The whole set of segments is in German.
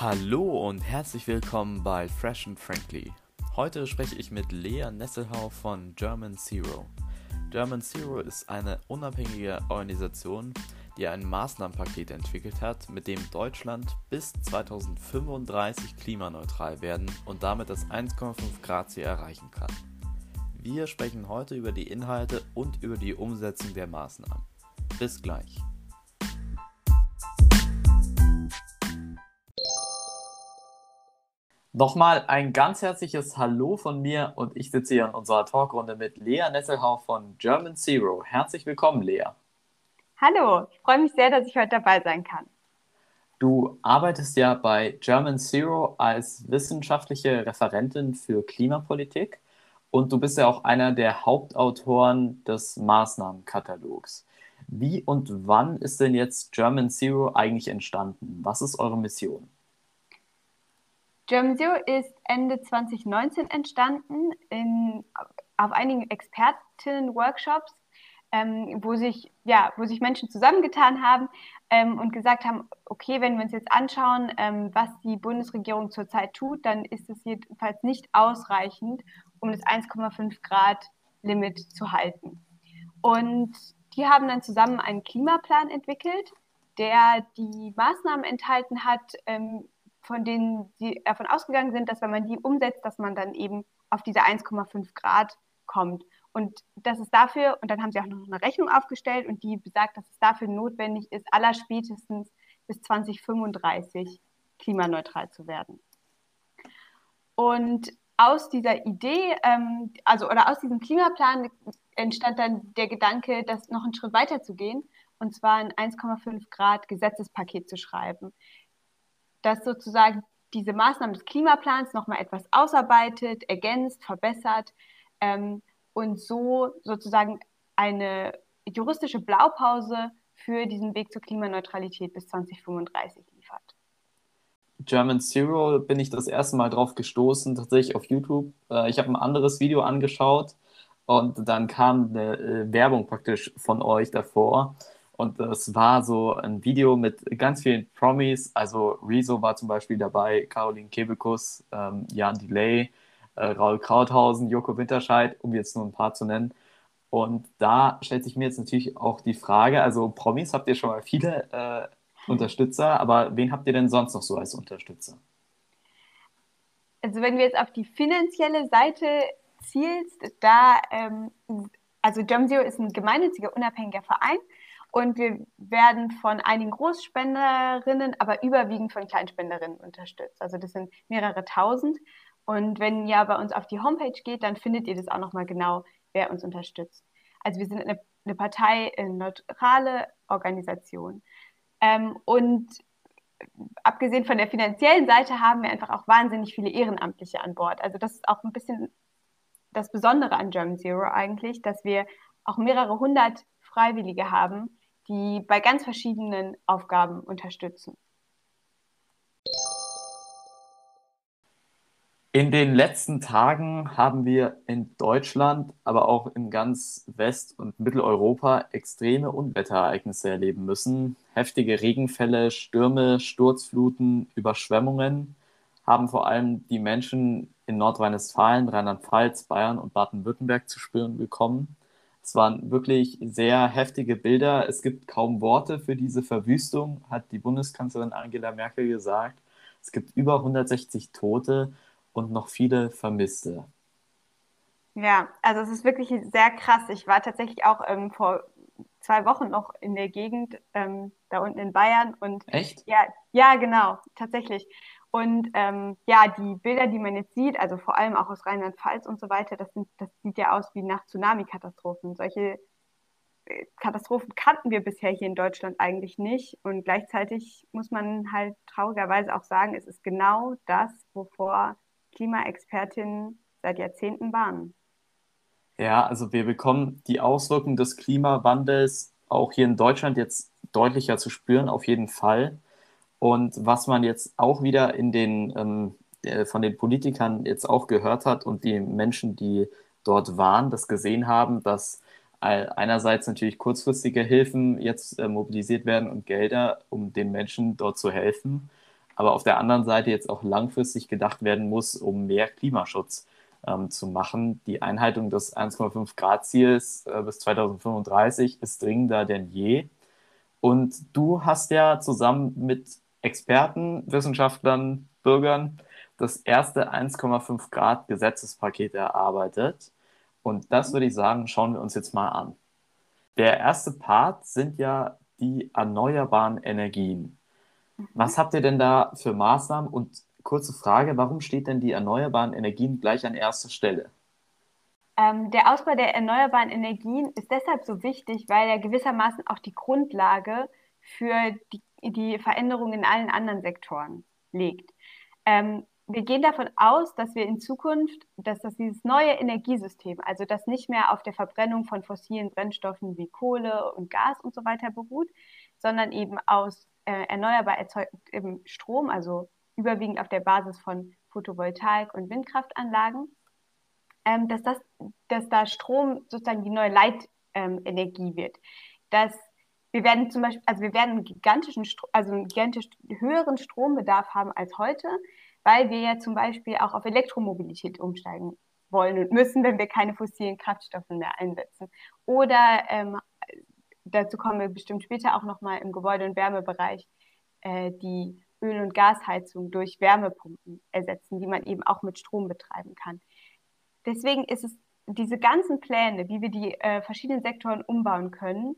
Hallo und herzlich willkommen bei Fresh and Frankly. Heute spreche ich mit Lea Nesselhau von German Zero. German Zero ist eine unabhängige Organisation, die ein Maßnahmenpaket entwickelt hat, mit dem Deutschland bis 2035 klimaneutral werden und damit das 1,5 Grad Ziel erreichen kann. Wir sprechen heute über die Inhalte und über die Umsetzung der Maßnahmen. Bis gleich. Nochmal ein ganz herzliches Hallo von mir und ich sitze hier in unserer Talkrunde mit Lea Nesselhau von German Zero. Herzlich willkommen, Lea. Hallo, ich freue mich sehr, dass ich heute dabei sein kann. Du arbeitest ja bei German Zero als wissenschaftliche Referentin für Klimapolitik und du bist ja auch einer der Hauptautoren des Maßnahmenkatalogs. Wie und wann ist denn jetzt German Zero eigentlich entstanden? Was ist eure Mission? German Zero ist Ende 2019 entstanden in, auf einigen Expertinnen-Workshops, ähm, wo, sich, ja, wo sich Menschen zusammengetan haben ähm, und gesagt haben, okay, wenn wir uns jetzt anschauen, ähm, was die Bundesregierung zurzeit tut, dann ist es jedenfalls nicht ausreichend, um das 1,5 Grad Limit zu halten. Und die haben dann zusammen einen Klimaplan entwickelt, der die Maßnahmen enthalten hat, ähm, von denen sie davon ausgegangen sind, dass wenn man die umsetzt, dass man dann eben auf diese 1,5 Grad kommt. Und das ist dafür, und dann haben sie auch noch eine Rechnung aufgestellt und die besagt, dass es dafür notwendig ist, allerspätestens bis 2035 klimaneutral zu werden. Und aus dieser Idee, ähm, also oder aus diesem Klimaplan entstand dann der Gedanke, das noch einen Schritt weiter zu gehen und zwar ein 1,5 Grad Gesetzespaket zu schreiben, dass sozusagen diese Maßnahmen des Klimaplans nochmal etwas ausarbeitet, ergänzt, verbessert ähm, und so sozusagen eine juristische Blaupause für diesen Weg zur Klimaneutralität bis 2035 liefert. German Zero bin ich das erste Mal drauf gestoßen, tatsächlich auf YouTube. Äh, ich habe ein anderes Video angeschaut und dann kam eine äh, Werbung praktisch von euch davor. Und das war so ein Video mit ganz vielen Promis. Also Rezo war zum Beispiel dabei, Caroline Kebekus, ähm, Jan Delay, äh, Raul Krauthausen, Joko Winterscheid, um jetzt nur ein paar zu nennen. Und da stellt sich mir jetzt natürlich auch die Frage, also Promis habt ihr schon mal viele äh, Unterstützer, aber wen habt ihr denn sonst noch so als Unterstützer? Also wenn wir jetzt auf die finanzielle Seite zielst, da, ähm, also Jumzio ist ein gemeinnütziger, unabhängiger Verein und wir werden von einigen Großspenderinnen, aber überwiegend von Kleinspenderinnen unterstützt. Also das sind mehrere tausend. Und wenn ihr bei uns auf die Homepage geht, dann findet ihr das auch nochmal genau, wer uns unterstützt. Also wir sind eine, eine Partei, eine neutrale Organisation. Ähm, und abgesehen von der finanziellen Seite haben wir einfach auch wahnsinnig viele Ehrenamtliche an Bord. Also das ist auch ein bisschen das Besondere an German Zero eigentlich, dass wir auch mehrere hundert Freiwillige haben, die bei ganz verschiedenen Aufgaben unterstützen. In den letzten Tagen haben wir in Deutschland, aber auch in ganz West- und Mitteleuropa extreme Unwetterereignisse erleben müssen. Heftige Regenfälle, Stürme, Sturzfluten, Überschwemmungen haben vor allem die Menschen in Nordrhein-Westfalen, Rheinland-Pfalz, Bayern und Baden-Württemberg zu spüren bekommen. Es waren wirklich sehr heftige Bilder. Es gibt kaum Worte für diese Verwüstung, hat die Bundeskanzlerin Angela Merkel gesagt. Es gibt über 160 Tote und noch viele Vermisste. Ja, also es ist wirklich sehr krass. Ich war tatsächlich auch ähm, vor zwei Wochen noch in der Gegend, ähm, da unten in Bayern. Und Echt? Ja, ja, genau, tatsächlich. Und ähm, ja, die Bilder, die man jetzt sieht, also vor allem auch aus Rheinland-Pfalz und so weiter, das, sind, das sieht ja aus wie nach Tsunami-Katastrophen. Solche äh, Katastrophen kannten wir bisher hier in Deutschland eigentlich nicht. Und gleichzeitig muss man halt traurigerweise auch sagen, es ist genau das, wovor Klimaexpertinnen seit Jahrzehnten warnen. Ja, also wir bekommen die Auswirkungen des Klimawandels auch hier in Deutschland jetzt deutlicher zu spüren, auf jeden Fall. Und was man jetzt auch wieder in den, ähm, äh, von den Politikern jetzt auch gehört hat und die Menschen, die dort waren, das gesehen haben, dass einerseits natürlich kurzfristige Hilfen jetzt äh, mobilisiert werden und Gelder, um den Menschen dort zu helfen. aber auf der anderen Seite jetzt auch langfristig gedacht werden muss, um mehr Klimaschutz ähm, zu machen. Die Einhaltung des 1,5 Grad Ziels äh, bis 2035 ist dringender denn je. Und du hast ja zusammen mit Experten, Wissenschaftlern, Bürgern das erste 1,5 Grad Gesetzespaket erarbeitet. Und das würde ich sagen, schauen wir uns jetzt mal an. Der erste Part sind ja die erneuerbaren Energien. Was habt ihr denn da für Maßnahmen? Und kurze Frage, warum steht denn die erneuerbaren Energien gleich an erster Stelle? Ähm, der Ausbau der erneuerbaren Energien ist deshalb so wichtig, weil er gewissermaßen auch die Grundlage für die, die Veränderungen in allen anderen Sektoren legt. Ähm, wir gehen davon aus, dass wir in Zukunft, dass das dieses neue Energiesystem, also das nicht mehr auf der Verbrennung von fossilen Brennstoffen wie Kohle und Gas und so weiter beruht, sondern eben aus äh, erneuerbar erzeugtem Strom, also überwiegend auf der Basis von Photovoltaik und Windkraftanlagen, ähm, dass, das, dass da Strom sozusagen die neue Leitenergie ähm, wird. Dass wir werden zum Beispiel, also wir werden einen gigantischen, also einen gigantisch höheren Strombedarf haben als heute, weil wir ja zum Beispiel auch auf Elektromobilität umsteigen wollen und müssen, wenn wir keine fossilen Kraftstoffe mehr einsetzen. Oder ähm, dazu kommen wir bestimmt später auch nochmal im Gebäude- und Wärmebereich, äh, die Öl- und Gasheizung durch Wärmepumpen ersetzen, die man eben auch mit Strom betreiben kann. Deswegen ist es diese ganzen Pläne, wie wir die äh, verschiedenen Sektoren umbauen können,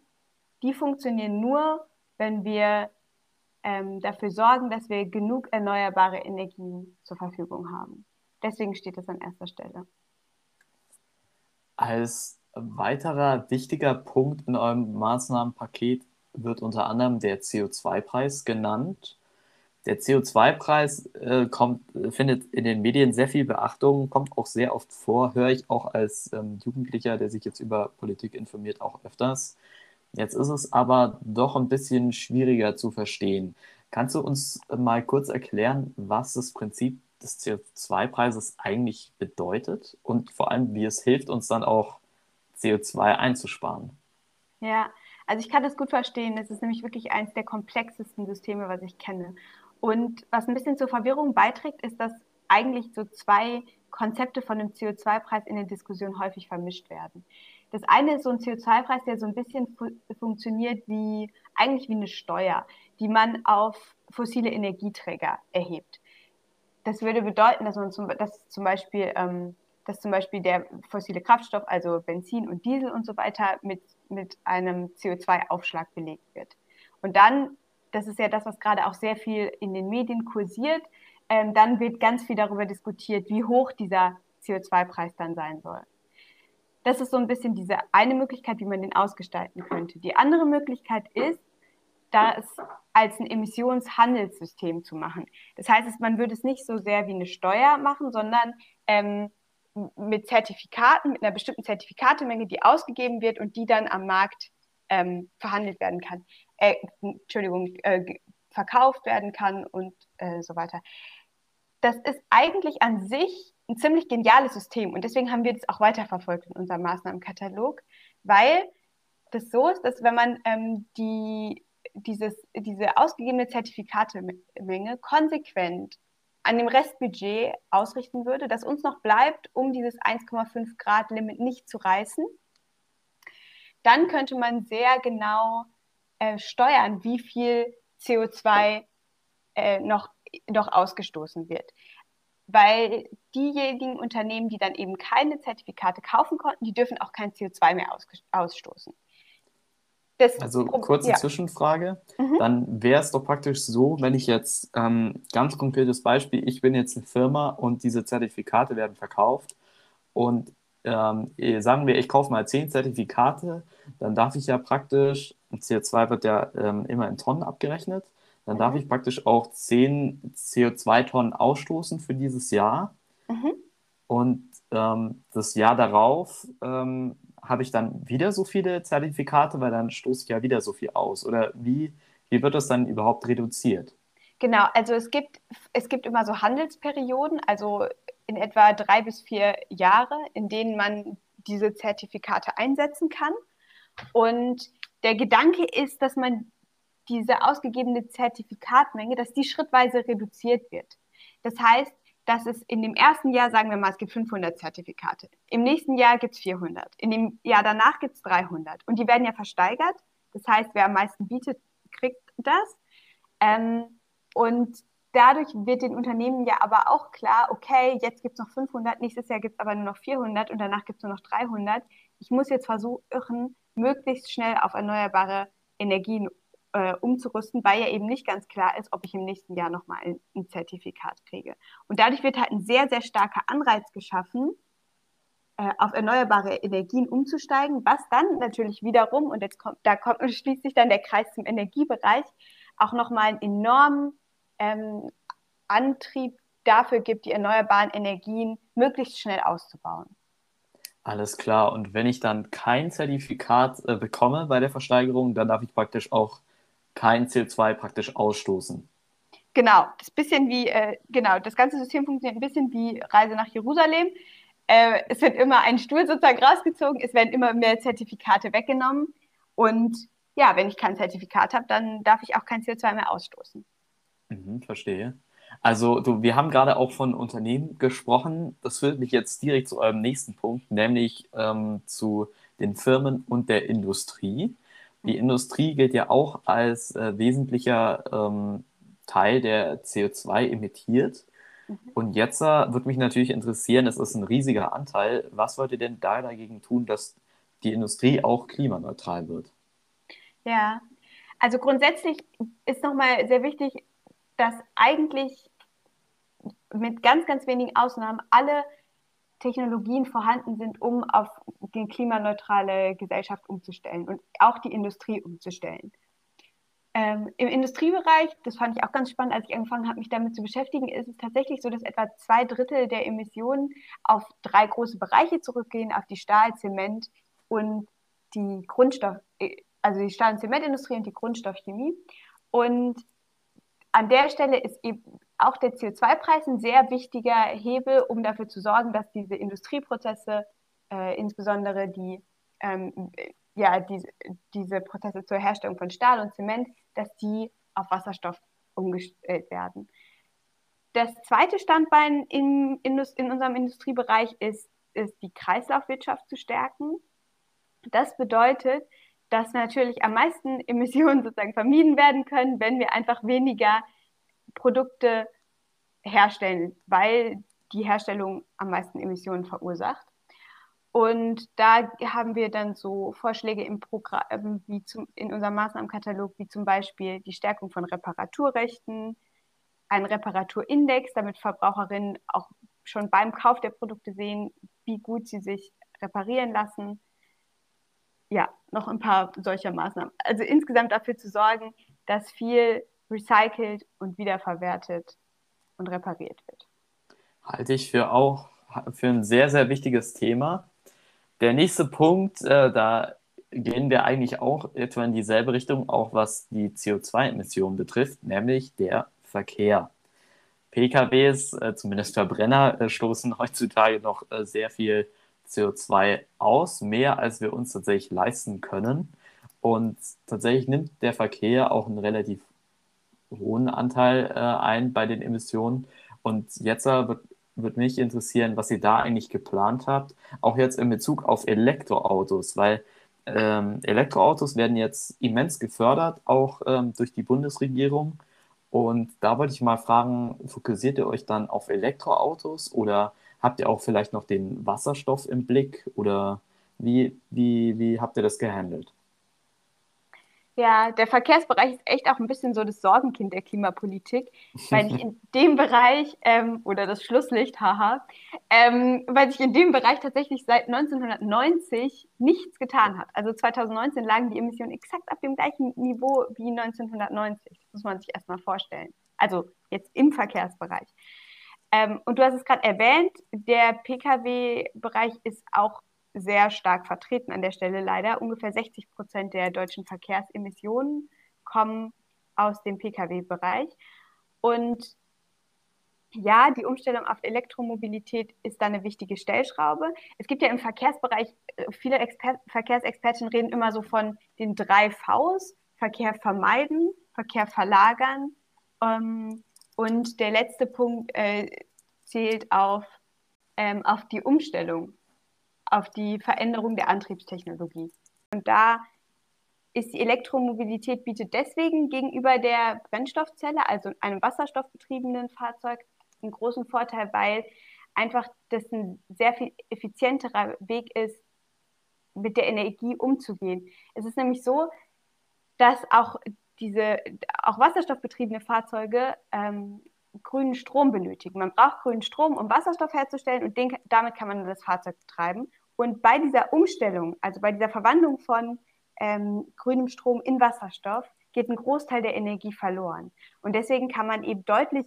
die funktionieren nur, wenn wir ähm, dafür sorgen, dass wir genug erneuerbare Energien zur Verfügung haben. Deswegen steht das an erster Stelle. Als weiterer wichtiger Punkt in eurem Maßnahmenpaket wird unter anderem der CO2-Preis genannt. Der CO2-Preis äh, findet in den Medien sehr viel Beachtung, kommt auch sehr oft vor, höre ich auch als ähm, Jugendlicher, der sich jetzt über Politik informiert, auch öfters. Jetzt ist es aber doch ein bisschen schwieriger zu verstehen. Kannst du uns mal kurz erklären, was das Prinzip des CO2-Preises eigentlich bedeutet und vor allem, wie es hilft, uns dann auch CO2 einzusparen? Ja, also ich kann das gut verstehen. Es ist nämlich wirklich eines der komplexesten Systeme, was ich kenne. Und was ein bisschen zur Verwirrung beiträgt, ist, dass eigentlich so zwei Konzepte von dem CO2-Preis in der Diskussion häufig vermischt werden. Das eine ist so ein CO2-Preis, der so ein bisschen fu funktioniert wie eigentlich wie eine Steuer, die man auf fossile Energieträger erhebt. Das würde bedeuten, dass man zum, dass zum Beispiel ähm, dass zum Beispiel der fossile Kraftstoff, also Benzin und Diesel und so weiter, mit, mit einem CO2-Aufschlag belegt wird. Und dann, das ist ja das, was gerade auch sehr viel in den Medien kursiert, ähm, dann wird ganz viel darüber diskutiert, wie hoch dieser CO2-Preis dann sein soll. Das ist so ein bisschen diese eine Möglichkeit, wie man den ausgestalten könnte. Die andere Möglichkeit ist, das als ein Emissionshandelssystem zu machen. Das heißt, man würde es nicht so sehr wie eine Steuer machen, sondern ähm, mit Zertifikaten, mit einer bestimmten Zertifikatemenge, die ausgegeben wird und die dann am Markt ähm, verhandelt werden kann, äh, Entschuldigung, äh, verkauft werden kann und äh, so weiter. Das ist eigentlich an sich ein ziemlich geniales System. Und deswegen haben wir das auch weiterverfolgt in unserem Maßnahmenkatalog, weil das so ist, dass wenn man ähm, die, dieses, diese ausgegebene Zertifikatemenge konsequent an dem Restbudget ausrichten würde, das uns noch bleibt, um dieses 1,5 Grad Limit nicht zu reißen, dann könnte man sehr genau äh, steuern, wie viel CO2 äh, noch, noch ausgestoßen wird weil diejenigen Unternehmen, die dann eben keine Zertifikate kaufen konnten, die dürfen auch kein CO2 mehr ausstoßen. Das also kurze ja. Zwischenfrage, mhm. dann wäre es doch praktisch so, wenn ich jetzt ähm, ganz konkretes Beispiel, ich bin jetzt eine Firma und diese Zertifikate werden verkauft und ähm, sagen wir, ich kaufe mal zehn Zertifikate, dann darf ich ja praktisch, CO2 wird ja ähm, immer in Tonnen abgerechnet, dann darf ich praktisch auch 10 CO2-Tonnen ausstoßen für dieses Jahr. Mhm. Und ähm, das Jahr darauf ähm, habe ich dann wieder so viele Zertifikate, weil dann stoße ich ja wieder so viel aus. Oder wie, wie wird das dann überhaupt reduziert? Genau, also es gibt, es gibt immer so Handelsperioden, also in etwa drei bis vier Jahre, in denen man diese Zertifikate einsetzen kann. Und der Gedanke ist, dass man diese ausgegebene Zertifikatmenge, dass die schrittweise reduziert wird. Das heißt, dass es in dem ersten Jahr, sagen wir mal, es gibt 500 Zertifikate. Im nächsten Jahr gibt es 400. In dem Jahr danach gibt es 300. Und die werden ja versteigert. Das heißt, wer am meisten bietet, kriegt das. Ähm, und dadurch wird den Unternehmen ja aber auch klar, okay, jetzt gibt es noch 500, nächstes Jahr gibt es aber nur noch 400 und danach gibt es nur noch 300. Ich muss jetzt versuchen, möglichst schnell auf erneuerbare Energien äh, umzurüsten, weil ja eben nicht ganz klar ist, ob ich im nächsten Jahr nochmal ein, ein Zertifikat kriege. Und dadurch wird halt ein sehr, sehr starker Anreiz geschaffen, äh, auf erneuerbare Energien umzusteigen, was dann natürlich wiederum, und jetzt kommt, da kommt, schließt sich dann der Kreis zum Energiebereich, auch nochmal einen enormen ähm, Antrieb dafür gibt, die erneuerbaren Energien möglichst schnell auszubauen. Alles klar. Und wenn ich dann kein Zertifikat äh, bekomme bei der Versteigerung, dann darf ich praktisch auch kein CO2 praktisch ausstoßen. Genau, das bisschen wie, äh, genau, das ganze System funktioniert ein bisschen wie Reise nach Jerusalem. Äh, es wird immer ein Stuhl sozusagen rausgezogen, es werden immer mehr Zertifikate weggenommen. Und ja, wenn ich kein Zertifikat habe, dann darf ich auch kein CO2 mehr ausstoßen. Mhm, verstehe. Also du, wir haben gerade auch von Unternehmen gesprochen. Das führt mich jetzt direkt zu eurem nächsten Punkt, nämlich ähm, zu den Firmen und der Industrie. Die Industrie gilt ja auch als äh, wesentlicher ähm, Teil, der CO2 emittiert. Mhm. Und jetzt äh, würde mich natürlich interessieren, es ist ein riesiger Anteil. Was wollt ihr denn da dagegen tun, dass die Industrie auch klimaneutral wird? Ja, also grundsätzlich ist nochmal sehr wichtig, dass eigentlich mit ganz, ganz wenigen Ausnahmen alle Technologien vorhanden sind, um auf die klimaneutrale Gesellschaft umzustellen und auch die Industrie umzustellen. Ähm, Im Industriebereich, das fand ich auch ganz spannend, als ich angefangen habe, mich damit zu beschäftigen, ist es tatsächlich so, dass etwa zwei Drittel der Emissionen auf drei große Bereiche zurückgehen, auf die Stahl-, Zement- und die Grundstoff, äh, also die Stahl- und Zementindustrie und die Grundstoffchemie. Und an der Stelle ist eben auch der CO2-Preis ein sehr wichtiger Hebel, um dafür zu sorgen, dass diese Industrieprozesse, äh, insbesondere die, ähm, ja, die, diese Prozesse zur Herstellung von Stahl und Zement, dass die auf Wasserstoff umgestellt werden. Das zweite Standbein in, in, in unserem Industriebereich ist, ist die Kreislaufwirtschaft zu stärken. Das bedeutet, dass natürlich am meisten Emissionen sozusagen vermieden werden können, wenn wir einfach weniger Produkte herstellen, weil die Herstellung am meisten Emissionen verursacht. Und da haben wir dann so Vorschläge im Programm, wie zum, in unserem Maßnahmenkatalog, wie zum Beispiel die Stärkung von Reparaturrechten, ein Reparaturindex, damit Verbraucherinnen auch schon beim Kauf der Produkte sehen, wie gut sie sich reparieren lassen. Ja, noch ein paar solcher Maßnahmen. Also insgesamt dafür zu sorgen, dass viel recycelt und wiederverwertet und repariert wird. Halte ich für auch für ein sehr, sehr wichtiges Thema. Der nächste Punkt, äh, da gehen wir eigentlich auch etwa in dieselbe Richtung, auch was die CO2-Emissionen betrifft, nämlich der Verkehr. PKWs, äh, zumindest Verbrenner, äh, stoßen heutzutage noch äh, sehr viel CO2 aus, mehr als wir uns tatsächlich leisten können. Und tatsächlich nimmt der Verkehr auch einen relativ hohen Anteil äh, ein bei den Emissionen. Und jetzt äh, wird, wird mich interessieren, was ihr da eigentlich geplant habt, auch jetzt in Bezug auf Elektroautos, weil ähm, Elektroautos werden jetzt immens gefördert, auch ähm, durch die Bundesregierung. Und da wollte ich mal fragen, fokussiert ihr euch dann auf Elektroautos oder habt ihr auch vielleicht noch den Wasserstoff im Blick oder wie, wie, wie habt ihr das gehandelt? Ja, der Verkehrsbereich ist echt auch ein bisschen so das Sorgenkind der Klimapolitik, weil sich in dem Bereich, ähm, oder das Schlusslicht, haha, ähm, weil sich in dem Bereich tatsächlich seit 1990 nichts getan hat. Also 2019 lagen die Emissionen exakt auf dem gleichen Niveau wie 1990. Das muss man sich erstmal vorstellen. Also jetzt im Verkehrsbereich. Ähm, und du hast es gerade erwähnt, der Pkw-Bereich ist auch sehr stark vertreten an der Stelle leider. Ungefähr 60 Prozent der deutschen Verkehrsemissionen kommen aus dem Pkw-Bereich. Und ja, die Umstellung auf Elektromobilität ist da eine wichtige Stellschraube. Es gibt ja im Verkehrsbereich, äh, viele Exper Verkehrsexperten reden immer so von den drei Vs, Verkehr vermeiden, Verkehr verlagern. Ähm, und der letzte Punkt äh, zählt auf, ähm, auf die Umstellung, auf die Veränderung der Antriebstechnologie. Und da ist die Elektromobilität bietet deswegen gegenüber der Brennstoffzelle, also einem wasserstoffbetriebenen Fahrzeug, einen großen Vorteil, weil einfach das ein sehr viel effizienterer Weg ist, mit der Energie umzugehen. Es ist nämlich so, dass auch diese auch wasserstoffbetriebene Fahrzeuge ähm, grünen Strom benötigen. Man braucht grünen Strom, um Wasserstoff herzustellen und den, damit kann man das Fahrzeug betreiben. Und bei dieser Umstellung, also bei dieser Verwandlung von ähm, grünem Strom in Wasserstoff, geht ein Großteil der Energie verloren. Und deswegen kann man eben deutlich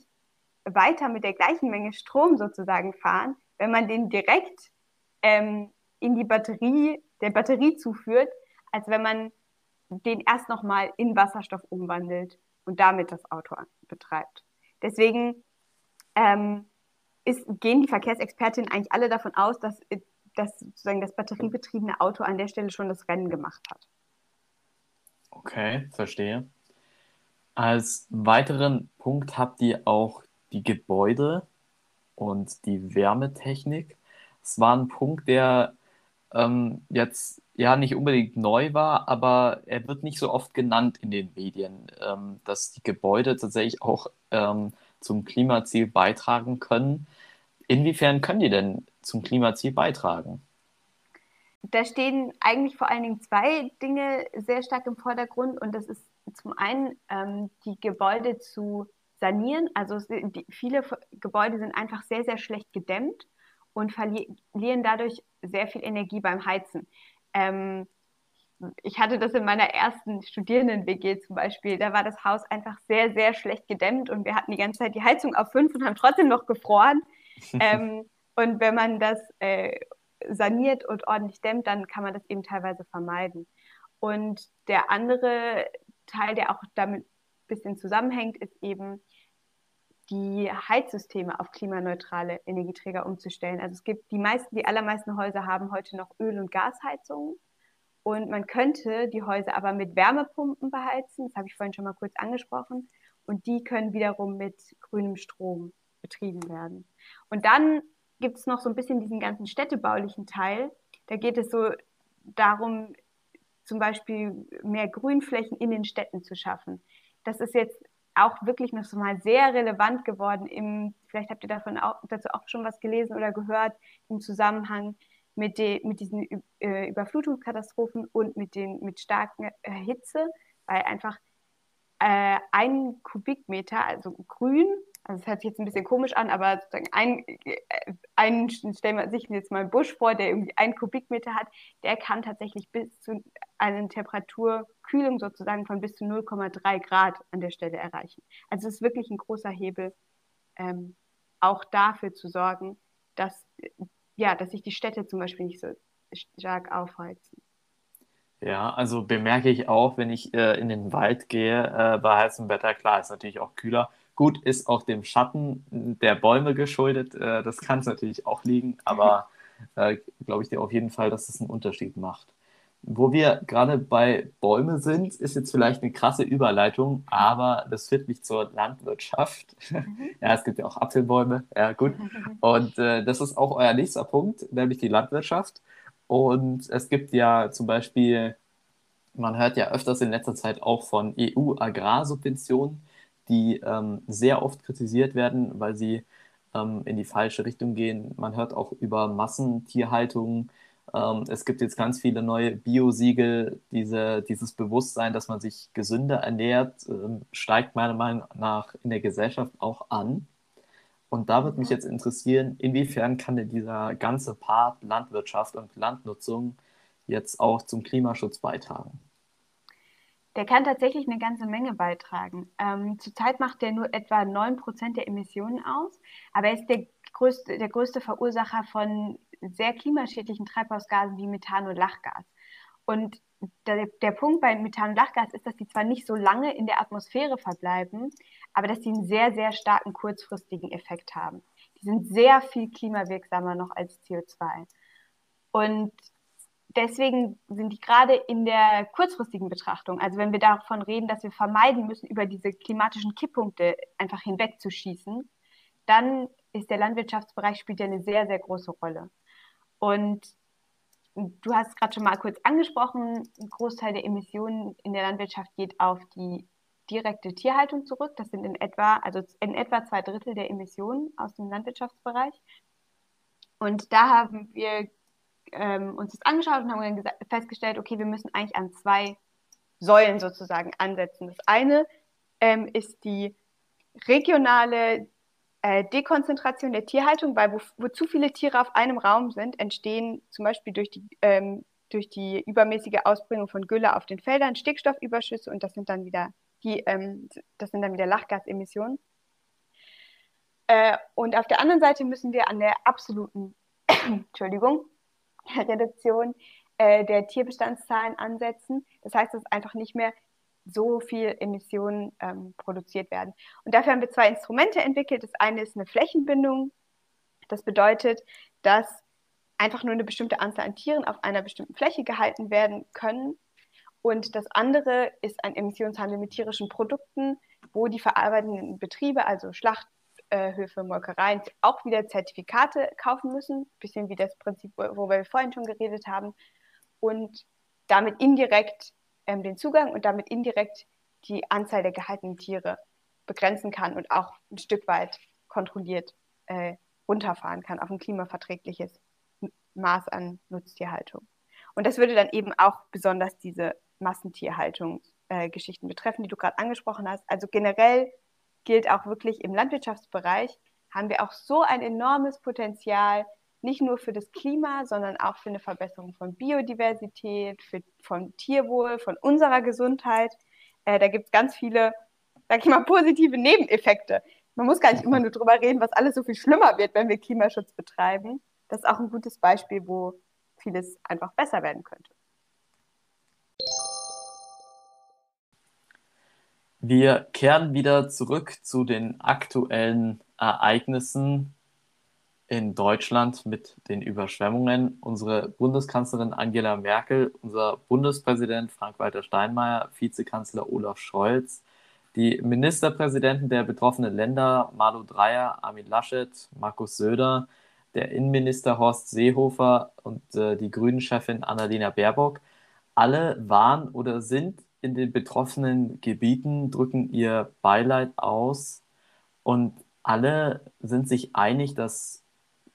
weiter mit der gleichen Menge Strom sozusagen fahren, wenn man den direkt ähm, in die Batterie, der Batterie zuführt, als wenn man den erst nochmal in Wasserstoff umwandelt und damit das Auto betreibt. Deswegen ähm, ist, gehen die Verkehrsexpertinnen eigentlich alle davon aus, dass, dass sozusagen das batteriebetriebene Auto an der Stelle schon das Rennen gemacht hat. Okay, verstehe. Als weiteren Punkt habt ihr auch die Gebäude und die Wärmetechnik. Es war ein Punkt, der ähm, jetzt ja nicht unbedingt neu war, aber er wird nicht so oft genannt in den Medien, ähm, dass die Gebäude tatsächlich auch ähm, zum Klimaziel beitragen können. Inwiefern können die denn zum Klimaziel beitragen? Da stehen eigentlich vor allen Dingen zwei Dinge sehr stark im Vordergrund und das ist zum einen ähm, die Gebäude zu sanieren. Also die, viele Gebäude sind einfach sehr, sehr schlecht gedämmt und verlieren dadurch sehr viel Energie beim Heizen. Ähm, ich hatte das in meiner ersten Studierenden-WG zum Beispiel. Da war das Haus einfach sehr, sehr schlecht gedämmt und wir hatten die ganze Zeit die Heizung auf fünf und haben trotzdem noch gefroren. ähm, und wenn man das äh, saniert und ordentlich dämmt, dann kann man das eben teilweise vermeiden. Und der andere Teil, der auch damit ein bisschen zusammenhängt, ist eben die Heizsysteme auf klimaneutrale Energieträger umzustellen. Also es gibt die meisten, die allermeisten Häuser haben heute noch Öl- und Gasheizungen. Und man könnte die Häuser aber mit Wärmepumpen beheizen. Das habe ich vorhin schon mal kurz angesprochen. Und die können wiederum mit grünem Strom betrieben werden. Und dann gibt es noch so ein bisschen diesen ganzen städtebaulichen Teil. Da geht es so darum, zum Beispiel mehr Grünflächen in den Städten zu schaffen. Das ist jetzt auch wirklich noch so mal sehr relevant geworden. Im, vielleicht habt ihr davon auch, dazu auch schon was gelesen oder gehört im Zusammenhang mit, de, mit diesen äh, Überflutungskatastrophen und mit, den, mit starken äh, Hitze, weil einfach äh, ein Kubikmeter, also grün, also es hört sich jetzt ein bisschen komisch an, aber sozusagen ein, äh, ein stellen wir sich jetzt mal einen Busch vor, der irgendwie ein Kubikmeter hat, der kann tatsächlich bis zu einer Temperaturkühlung sozusagen von bis zu 0,3 Grad an der Stelle erreichen. Also es ist wirklich ein großer Hebel, ähm, auch dafür zu sorgen, dass, ja, dass sich die Städte zum Beispiel nicht so stark aufheizen. Ja, also bemerke ich auch, wenn ich äh, in den Wald gehe, äh, bei heißem Wetter, klar, ist natürlich auch kühler, Gut, ist auch dem Schatten der Bäume geschuldet. Äh, das kann es natürlich auch liegen, aber äh, glaube ich dir auf jeden Fall, dass es einen Unterschied macht. Wo wir gerade bei Bäume sind, ist jetzt vielleicht eine krasse Überleitung, aber das führt mich zur Landwirtschaft. Mhm. ja, es gibt ja auch Apfelbäume, ja gut. Und äh, das ist auch euer nächster Punkt, nämlich die Landwirtschaft. Und es gibt ja zum Beispiel, man hört ja öfters in letzter Zeit auch von EU-Agrarsubventionen die ähm, sehr oft kritisiert werden, weil sie ähm, in die falsche Richtung gehen. Man hört auch über Massentierhaltung. Ähm, es gibt jetzt ganz viele neue Biosiegel. Diese, dieses Bewusstsein, dass man sich gesünder ernährt, ähm, steigt meiner Meinung nach in der Gesellschaft auch an. Und da würde mich jetzt interessieren, inwiefern kann denn dieser ganze Part Landwirtschaft und Landnutzung jetzt auch zum Klimaschutz beitragen? Der kann tatsächlich eine ganze Menge beitragen. Ähm, zurzeit macht er nur etwa 9% der Emissionen aus, aber er ist der größte, der größte Verursacher von sehr klimaschädlichen Treibhausgasen wie Methan und Lachgas. Und der, der Punkt bei Methan und Lachgas ist, dass die zwar nicht so lange in der Atmosphäre verbleiben, aber dass sie einen sehr, sehr starken kurzfristigen Effekt haben. Die sind sehr viel klimawirksamer noch als CO2. Und deswegen sind die gerade in der kurzfristigen Betrachtung, also wenn wir davon reden, dass wir vermeiden müssen, über diese klimatischen Kipppunkte einfach hinwegzuschießen, dann ist der Landwirtschaftsbereich spielt ja eine sehr, sehr große Rolle. Und du hast gerade schon mal kurz angesprochen, ein Großteil der Emissionen in der Landwirtschaft geht auf die direkte Tierhaltung zurück. Das sind in etwa, also in etwa zwei Drittel der Emissionen aus dem Landwirtschaftsbereich. Und da haben wir ähm, uns das angeschaut und haben dann festgestellt, okay, wir müssen eigentlich an zwei Säulen sozusagen ansetzen. Das eine ähm, ist die regionale äh, Dekonzentration der Tierhaltung, weil wo, wo, zu viele Tiere auf einem Raum sind, entstehen zum Beispiel durch die, ähm, durch die übermäßige Ausbringung von Gülle auf den Feldern Stickstoffüberschüsse und das sind dann wieder die, ähm, das sind dann wieder Lachgasemissionen. Äh, und auf der anderen Seite müssen wir an der absoluten Entschuldigung, Reduktion äh, der Tierbestandszahlen ansetzen. Das heißt, dass einfach nicht mehr so viel Emissionen ähm, produziert werden. Und dafür haben wir zwei Instrumente entwickelt. Das eine ist eine Flächenbindung. Das bedeutet, dass einfach nur eine bestimmte Anzahl an Tieren auf einer bestimmten Fläche gehalten werden können. Und das andere ist ein Emissionshandel mit tierischen Produkten, wo die verarbeitenden Betriebe, also Schlachthöfe, Molkereien, auch wieder Zertifikate kaufen müssen. Bisschen wie das Prinzip, worüber wir vorhin schon geredet haben. Und damit indirekt ähm, den Zugang und damit indirekt die Anzahl der gehaltenen Tiere begrenzen kann und auch ein Stück weit kontrolliert äh, runterfahren kann auf ein klimaverträgliches Maß an Nutztierhaltung. Und das würde dann eben auch besonders diese Massentierhaltungsgeschichten äh, betreffen, die du gerade angesprochen hast. Also generell gilt auch wirklich im Landwirtschaftsbereich, haben wir auch so ein enormes Potenzial, nicht nur für das Klima, sondern auch für eine Verbesserung von Biodiversität, für, von Tierwohl, von unserer Gesundheit. Äh, da gibt es ganz viele, sag ich mal, positive Nebeneffekte. Man muss gar nicht immer nur darüber reden, was alles so viel schlimmer wird, wenn wir Klimaschutz betreiben. Das ist auch ein gutes Beispiel, wo vieles einfach besser werden könnte. Wir kehren wieder zurück zu den aktuellen Ereignissen in Deutschland mit den Überschwemmungen. Unsere Bundeskanzlerin Angela Merkel, unser Bundespräsident Frank-Walter Steinmeier, Vizekanzler Olaf Scholz, die Ministerpräsidenten der betroffenen Länder Malu Dreyer, Armin Laschet, Markus Söder, der Innenminister Horst Seehofer und äh, die Grünen-Chefin Annalena Baerbock, alle waren oder sind in den betroffenen Gebieten, drücken ihr Beileid aus und alle sind sich einig, dass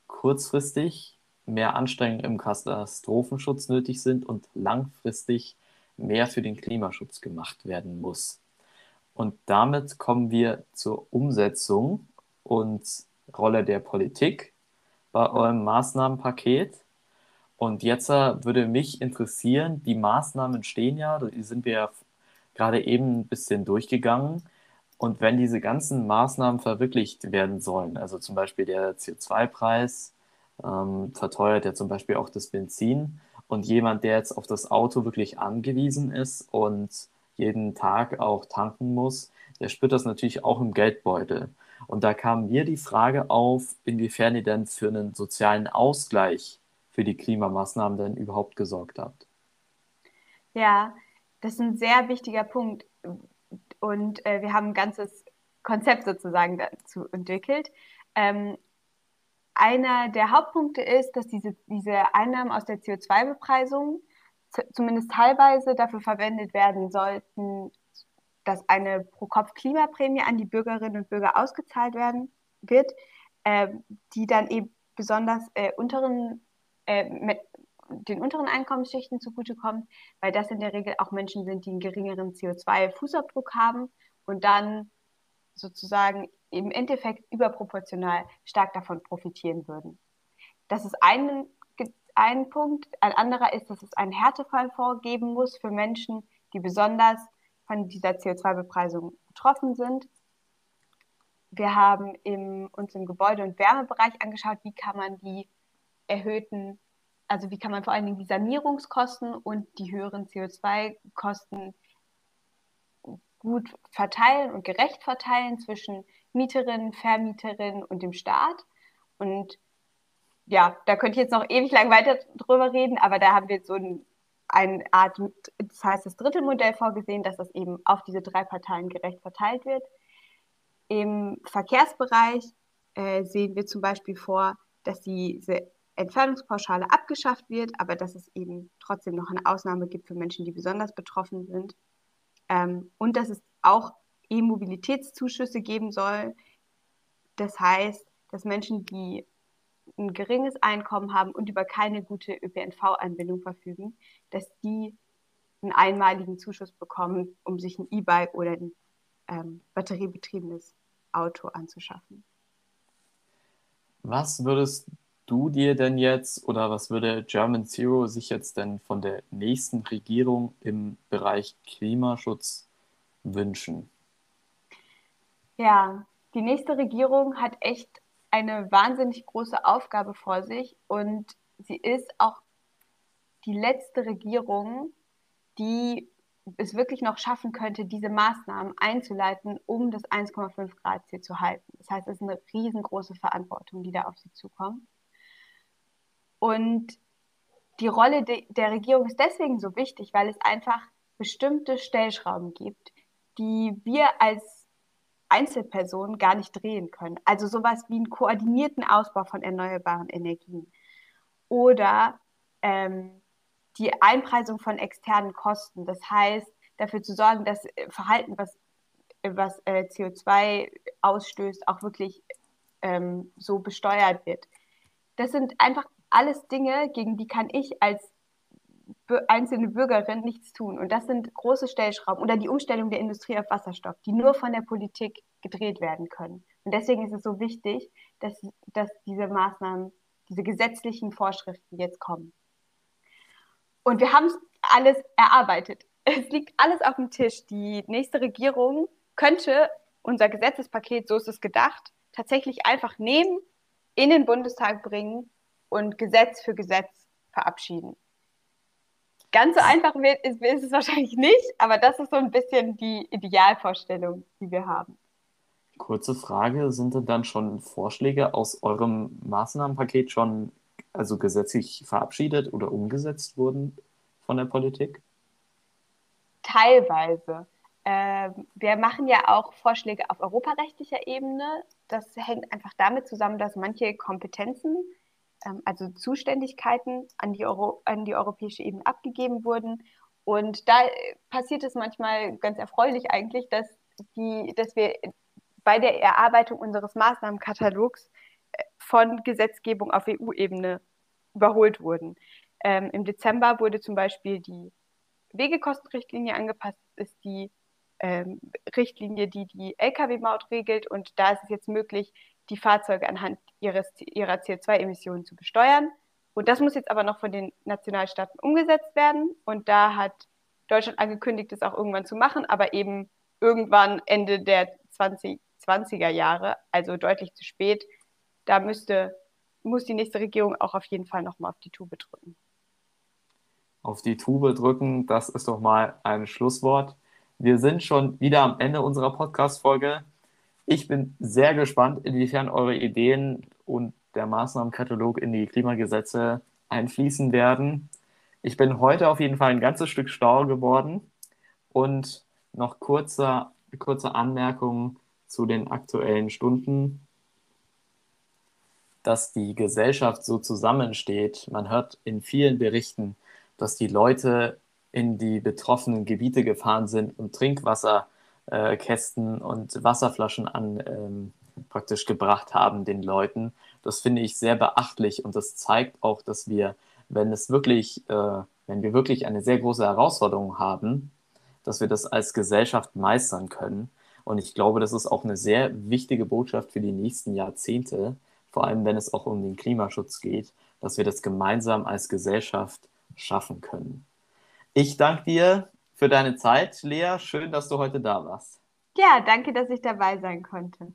kurzfristig mehr Anstrengungen im Katastrophenschutz nötig sind und langfristig mehr für den Klimaschutz gemacht werden muss. Und damit kommen wir zur Umsetzung und Rolle der Politik bei eurem Maßnahmenpaket. Und jetzt äh, würde mich interessieren, die Maßnahmen stehen ja, die sind wir ja gerade eben ein bisschen durchgegangen. Und wenn diese ganzen Maßnahmen verwirklicht werden sollen, also zum Beispiel der CO2-Preis ähm, verteuert ja zum Beispiel auch das Benzin und jemand, der jetzt auf das Auto wirklich angewiesen ist und jeden Tag auch tanken muss, der spürt das natürlich auch im Geldbeutel. Und da kam mir die Frage auf, inwiefern ihr denn für einen sozialen Ausgleich für die Klimamaßnahmen denn überhaupt gesorgt habt. Ja, das ist ein sehr wichtiger Punkt. Und äh, wir haben ein ganzes Konzept sozusagen dazu entwickelt. Ähm, einer der Hauptpunkte ist, dass diese, diese Einnahmen aus der CO2-Bepreisung zumindest teilweise dafür verwendet werden sollten, dass eine Pro-Kopf-Klimaprämie an die Bürgerinnen und Bürger ausgezahlt werden wird, äh, die dann eben besonders äh, unteren, äh, den unteren Einkommensschichten zugutekommt, weil das in der Regel auch Menschen sind, die einen geringeren CO2-Fußabdruck haben und dann sozusagen im Endeffekt überproportional stark davon profitieren würden. Das ist ein, ein Punkt. Ein anderer ist, dass es einen Härtefall vorgeben muss für Menschen, die besonders von dieser CO2-Bepreisung betroffen sind. Wir haben im, uns im Gebäude- und Wärmebereich angeschaut, wie kann man die erhöhten, also wie kann man vor allen Dingen die Sanierungskosten und die höheren CO2-Kosten gut verteilen und gerecht verteilen zwischen Mieterinnen, Vermieterinnen und dem Staat. Und ja, da könnte ich jetzt noch ewig lang weiter drüber reden, aber da haben wir jetzt so ein, eine Art, das heißt das dritte Modell vorgesehen, dass das eben auf diese drei Parteien gerecht verteilt wird. Im Verkehrsbereich äh, sehen wir zum Beispiel vor, dass diese Entfernungspauschale abgeschafft wird, aber dass es eben trotzdem noch eine Ausnahme gibt für Menschen, die besonders betroffen sind. Ähm, und dass es auch E-Mobilitätszuschüsse geben soll. Das heißt, dass Menschen, die ein geringes Einkommen haben und über keine gute ÖPNV-Anbindung verfügen, dass die einen einmaligen Zuschuss bekommen, um sich ein E-Bike oder ein ähm, batteriebetriebenes Auto anzuschaffen. Was würdest du dir denn jetzt oder was würde German Zero sich jetzt denn von der nächsten Regierung im Bereich Klimaschutz wünschen? Ja, die nächste Regierung hat echt eine wahnsinnig große Aufgabe vor sich und sie ist auch die letzte Regierung, die es wirklich noch schaffen könnte, diese Maßnahmen einzuleiten, um das 1,5 Grad Ziel zu halten. Das heißt, es ist eine riesengroße Verantwortung, die da auf sie zukommt. Und die Rolle de der Regierung ist deswegen so wichtig, weil es einfach bestimmte Stellschrauben gibt, die wir als Einzelpersonen gar nicht drehen können. Also sowas wie einen koordinierten Ausbau von erneuerbaren Energien oder ähm, die Einpreisung von externen Kosten. Das heißt, dafür zu sorgen, dass äh, Verhalten, was, was äh, CO2 ausstößt, auch wirklich ähm, so besteuert wird. Das sind einfach alles Dinge, gegen die kann ich als einzelne Bürgerin nichts tun. Und das sind große Stellschrauben oder die Umstellung der Industrie auf Wasserstoff, die nur von der Politik gedreht werden können. Und deswegen ist es so wichtig, dass, dass diese Maßnahmen, diese gesetzlichen Vorschriften jetzt kommen. Und wir haben es alles erarbeitet. Es liegt alles auf dem Tisch. Die nächste Regierung könnte unser Gesetzespaket, so ist es gedacht, tatsächlich einfach nehmen, in den Bundestag bringen und Gesetz für Gesetz verabschieden. Ganz so einfach wird, ist, ist es wahrscheinlich nicht, aber das ist so ein bisschen die Idealvorstellung, die wir haben. Kurze Frage, sind denn dann schon Vorschläge aus eurem Maßnahmenpaket schon also gesetzlich verabschiedet oder umgesetzt wurden von der Politik? Teilweise. Ähm, wir machen ja auch Vorschläge auf europarechtlicher Ebene. Das hängt einfach damit zusammen, dass manche Kompetenzen also Zuständigkeiten an die, Euro, an die europäische Ebene abgegeben wurden. Und da äh, passiert es manchmal ganz erfreulich eigentlich, dass, die, dass wir bei der Erarbeitung unseres Maßnahmenkatalogs äh, von Gesetzgebung auf EU-Ebene überholt wurden. Ähm, Im Dezember wurde zum Beispiel die Wegekostenrichtlinie angepasst, ist die ähm, Richtlinie, die die Lkw-Maut regelt. Und da ist es jetzt möglich, die Fahrzeuge anhand ihres, ihrer CO2-Emissionen zu besteuern. Und das muss jetzt aber noch von den Nationalstaaten umgesetzt werden. Und da hat Deutschland angekündigt, das auch irgendwann zu machen, aber eben irgendwann Ende der 2020er Jahre, also deutlich zu spät. Da müsste, muss die nächste Regierung auch auf jeden Fall nochmal auf die Tube drücken. Auf die Tube drücken, das ist doch mal ein Schlusswort. Wir sind schon wieder am Ende unserer Podcast-Folge. Ich bin sehr gespannt, inwiefern eure Ideen und der Maßnahmenkatalog in die Klimagesetze einfließen werden. Ich bin heute auf jeden Fall ein ganzes Stück schlauer geworden. Und noch kurze, kurze Anmerkung zu den aktuellen Stunden, dass die Gesellschaft so zusammensteht. Man hört in vielen Berichten, dass die Leute in die betroffenen Gebiete gefahren sind, um Trinkwasser äh, Kästen und Wasserflaschen an ähm, praktisch gebracht haben den Leuten. Das finde ich sehr beachtlich und das zeigt auch, dass wir, wenn es wirklich, äh, wenn wir wirklich eine sehr große Herausforderung haben, dass wir das als Gesellschaft meistern können. Und ich glaube, das ist auch eine sehr wichtige Botschaft für die nächsten Jahrzehnte, vor allem wenn es auch um den Klimaschutz geht, dass wir das gemeinsam als Gesellschaft schaffen können. Ich danke dir für deine Zeit, Lea. Schön, dass du heute da warst. Ja, danke, dass ich dabei sein konnte.